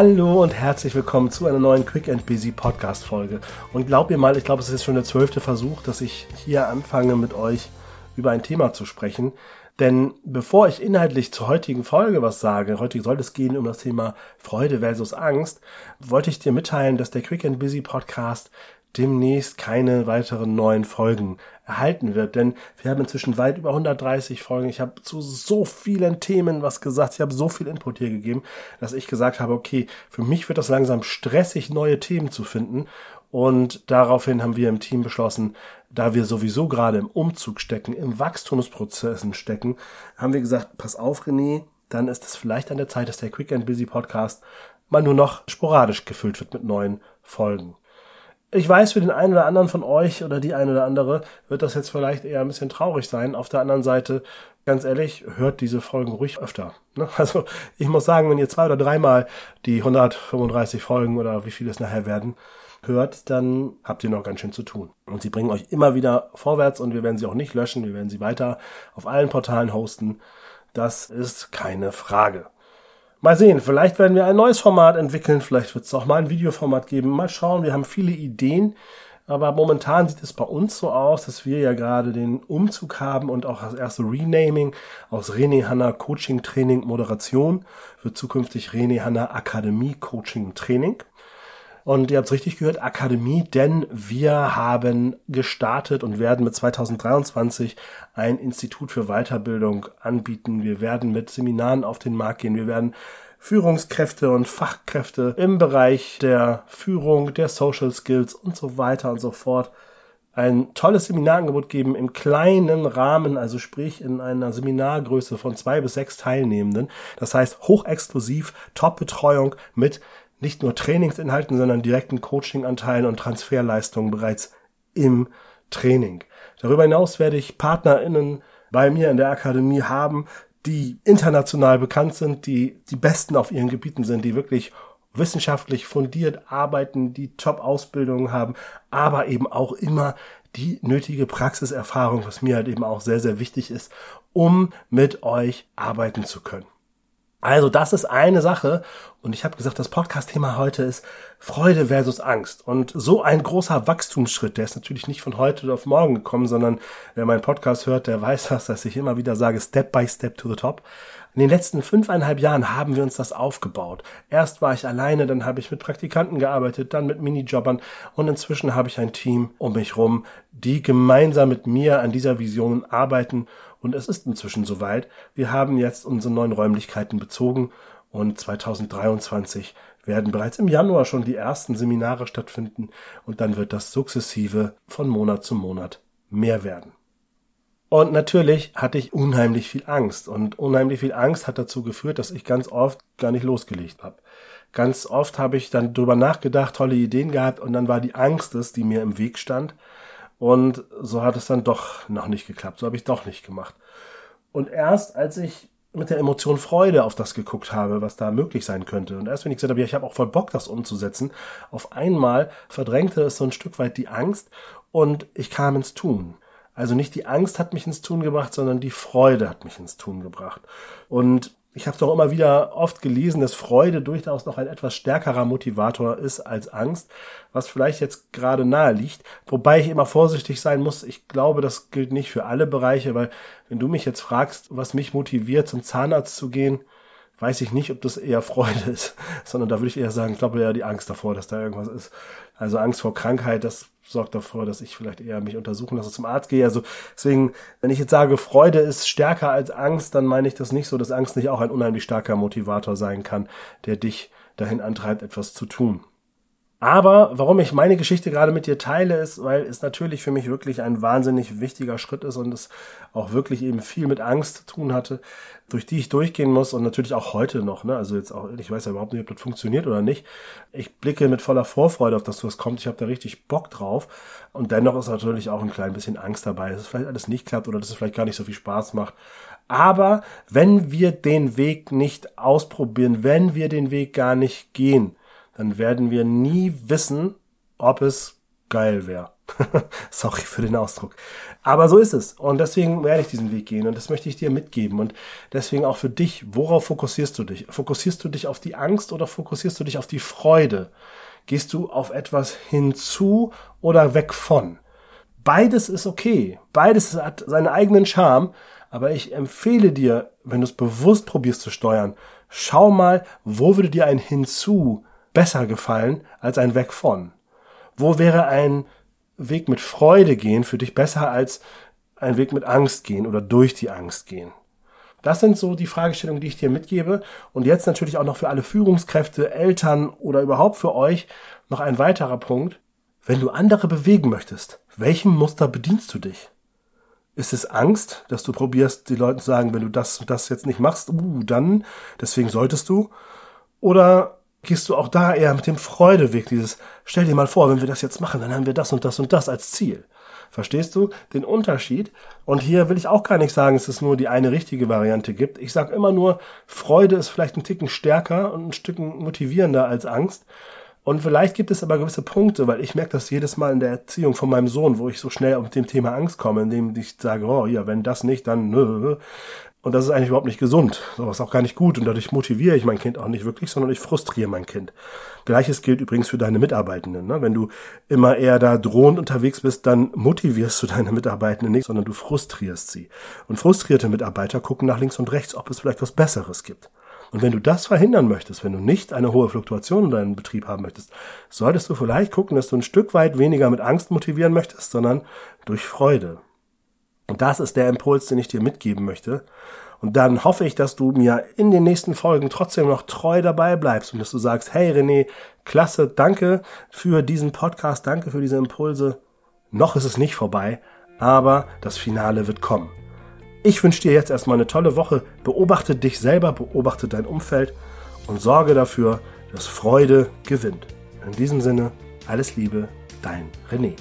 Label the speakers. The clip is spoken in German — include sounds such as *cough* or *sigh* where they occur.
Speaker 1: Hallo und herzlich willkommen zu einer neuen Quick and Busy Podcast Folge. Und glaubt mir mal, ich glaube, es ist schon der zwölfte Versuch, dass ich hier anfange mit euch über ein Thema zu sprechen. Denn bevor ich inhaltlich zur heutigen Folge was sage, heute soll es gehen um das Thema Freude versus Angst, wollte ich dir mitteilen, dass der Quick and Busy Podcast demnächst keine weiteren neuen Folgen erhalten wird. Denn wir haben inzwischen weit über 130 Folgen. Ich habe zu so vielen Themen was gesagt. Ich habe so viel Input hier gegeben, dass ich gesagt habe, okay, für mich wird das langsam stressig, neue Themen zu finden. Und daraufhin haben wir im Team beschlossen, da wir sowieso gerade im Umzug stecken, im Wachstumsprozessen stecken, haben wir gesagt, pass auf, René, dann ist es vielleicht an der Zeit, dass der Quick and Busy Podcast mal nur noch sporadisch gefüllt wird mit neuen Folgen ich weiß, für den einen oder anderen von euch oder die eine oder andere wird das jetzt vielleicht eher ein bisschen traurig sein. Auf der anderen Seite, ganz ehrlich, hört diese Folgen ruhig öfter. Ne? *laughs* Also ich muss sagen, wenn ihr zwei oder dreimal die 135 Folgen oder wie viele es nachher werden, hört, dann habt ihr noch ganz schön zu tun. Und sie bringen euch immer wieder vorwärts und wir werden sie auch nicht löschen. Wir werden sie weiter auf allen Portalen hosten. Das ist keine Frage. Mal sehen, vielleicht werden wir ein neues Format entwickeln, vielleicht wird es auch mal ein Videoformat geben. Mal schauen, wir haben viele Ideen, aber momentan sieht es bei uns so aus, dass wir ja gerade den Umzug haben und auch das erste Renaming aus René Hanna Coaching Training Moderation wird zukünftig René Hanna Akademie Coaching Training. Und ihr habt es richtig gehört, Akademie, denn wir haben gestartet und werden mit 2023 ein Institut für Weiterbildung anbieten. Wir werden mit Seminaren auf den Markt gehen. Wir werden Führungskräfte und Fachkräfte im Bereich der Führung, der Social Skills und so weiter und so fort ein tolles Seminarangebot geben im kleinen Rahmen, also sprich in einer Seminargröße von zwei bis sechs Teilnehmenden. Das heißt hochexklusiv, Top-Betreuung mit nicht nur Trainingsinhalten, sondern direkten Coachinganteilen und Transferleistungen bereits im Training. Darüber hinaus werde ich PartnerInnen bei mir in der Akademie haben, die international bekannt sind, die die Besten auf ihren Gebieten sind, die wirklich wissenschaftlich fundiert arbeiten, die Top-Ausbildungen haben, aber eben auch immer die nötige Praxiserfahrung, was mir halt eben auch sehr, sehr wichtig ist, um mit euch arbeiten zu können. Also das ist eine Sache und ich habe gesagt, das Podcast-Thema heute ist Freude versus Angst. Und so ein großer Wachstumsschritt, der ist natürlich nicht von heute auf morgen gekommen, sondern wer meinen Podcast hört, der weiß das, dass ich immer wieder sage, Step by Step to the Top. In den letzten fünfeinhalb Jahren haben wir uns das aufgebaut. Erst war ich alleine, dann habe ich mit Praktikanten gearbeitet, dann mit Minijobbern und inzwischen habe ich ein Team um mich rum, die gemeinsam mit mir an dieser Vision arbeiten und es ist inzwischen soweit. Wir haben jetzt unsere neuen Räumlichkeiten bezogen und 2023 werden bereits im Januar schon die ersten Seminare stattfinden und dann wird das sukzessive von Monat zu Monat mehr werden. Und natürlich hatte ich unheimlich viel Angst und unheimlich viel Angst hat dazu geführt, dass ich ganz oft gar nicht losgelegt habe. Ganz oft habe ich dann drüber nachgedacht, tolle Ideen gehabt und dann war die Angst es, die mir im Weg stand und so hat es dann doch noch nicht geklappt. So habe ich doch nicht gemacht. Und erst als ich mit der Emotion Freude auf das geguckt habe, was da möglich sein könnte. Und erst wenn ich gesagt habe, ja, ich habe auch voll Bock, das umzusetzen, auf einmal verdrängte es so ein Stück weit die Angst und ich kam ins Tun. Also nicht die Angst hat mich ins Tun gebracht, sondern die Freude hat mich ins Tun gebracht. Und ich habe doch immer wieder oft gelesen, dass Freude durchaus noch ein etwas stärkerer Motivator ist als Angst, was vielleicht jetzt gerade nahe liegt. Wobei ich immer vorsichtig sein muss. Ich glaube, das gilt nicht für alle Bereiche, weil wenn du mich jetzt fragst, was mich motiviert, zum Zahnarzt zu gehen, weiß ich nicht, ob das eher Freude *laughs* ist, sondern da würde ich eher sagen, ich glaube eher die Angst davor, dass da irgendwas ist. Also Angst vor Krankheit, das sorgt davor, dass ich vielleicht eher mich untersuchen lasse, zum Arzt gehe. Also deswegen, wenn ich jetzt sage, Freude ist stärker als Angst, dann meine ich das nicht so, dass Angst nicht auch ein unheimlich starker Motivator sein kann, der dich dahin antreibt, etwas zu tun. Aber warum ich meine Geschichte gerade mit dir teile, ist, weil es natürlich für mich wirklich ein wahnsinnig wichtiger Schritt ist und es auch wirklich eben viel mit Angst zu tun hatte, durch die ich durchgehen muss und natürlich auch heute noch. Ne? Also jetzt auch, ich weiß ja überhaupt nicht, ob das funktioniert oder nicht. Ich blicke mit voller Vorfreude auf das, was kommt. Ich habe da richtig Bock drauf. Und dennoch ist natürlich auch ein klein bisschen Angst dabei, dass es vielleicht alles nicht klappt oder dass es vielleicht gar nicht so viel Spaß macht. Aber wenn wir den Weg nicht ausprobieren, wenn wir den Weg gar nicht gehen, dann werden wir nie wissen, ob es geil wäre. *laughs* Sorry für den Ausdruck. Aber so ist es. Und deswegen werde ich diesen Weg gehen und das möchte ich dir mitgeben. Und deswegen auch für dich, worauf fokussierst du dich? Fokussierst du dich auf die Angst oder fokussierst du dich auf die Freude? Gehst du auf etwas hinzu oder weg von? Beides ist okay. Beides hat seinen eigenen Charme. Aber ich empfehle dir, wenn du es bewusst probierst zu steuern, schau mal, wo würde dir ein hinzu besser gefallen als ein weg von? Wo wäre ein Weg mit Freude gehen für dich besser als ein Weg mit Angst gehen oder durch die Angst gehen? Das sind so die Fragestellungen, die ich dir mitgebe. Und jetzt natürlich auch noch für alle Führungskräfte, Eltern oder überhaupt für euch noch ein weiterer Punkt. Wenn du andere bewegen möchtest, welchem Muster bedienst du dich? Ist es Angst, dass du probierst, die Leuten zu sagen, wenn du das und das jetzt nicht machst, uh, dann, deswegen solltest du? Oder gehst du auch da eher mit dem Freudeweg, dieses, stell dir mal vor, wenn wir das jetzt machen, dann haben wir das und das und das als Ziel. Verstehst du den Unterschied? Und hier will ich auch gar nicht sagen, dass es nur die eine richtige Variante gibt. Ich sage immer nur, Freude ist vielleicht ein Ticken stärker und ein Stücken motivierender als Angst. Und vielleicht gibt es aber gewisse Punkte, weil ich merke das jedes Mal in der Erziehung von meinem Sohn, wo ich so schnell mit dem Thema Angst komme, indem ich sage, oh ja, wenn das nicht, dann nö. Und das ist eigentlich überhaupt nicht gesund. So ist auch gar nicht gut. Und dadurch motiviere ich mein Kind auch nicht wirklich, sondern ich frustriere mein Kind. Gleiches gilt übrigens für deine Mitarbeitenden. Ne? Wenn du immer eher da drohend unterwegs bist, dann motivierst du deine Mitarbeitenden nicht, sondern du frustrierst sie. Und frustrierte Mitarbeiter gucken nach links und rechts, ob es vielleicht was Besseres gibt. Und wenn du das verhindern möchtest, wenn du nicht eine hohe Fluktuation in deinem Betrieb haben möchtest, solltest du vielleicht gucken, dass du ein Stück weit weniger mit Angst motivieren möchtest, sondern durch Freude. Das ist der Impuls, den ich dir mitgeben möchte. Und dann hoffe ich, dass du mir in den nächsten Folgen trotzdem noch treu dabei bleibst und dass du sagst, hey René, klasse, danke für diesen Podcast, danke für diese Impulse. Noch ist es nicht vorbei, aber das Finale wird kommen. Ich wünsche dir jetzt erstmal eine tolle Woche. Beobachte dich selber, beobachte dein Umfeld und sorge dafür, dass Freude gewinnt. In diesem Sinne, alles Liebe, dein René.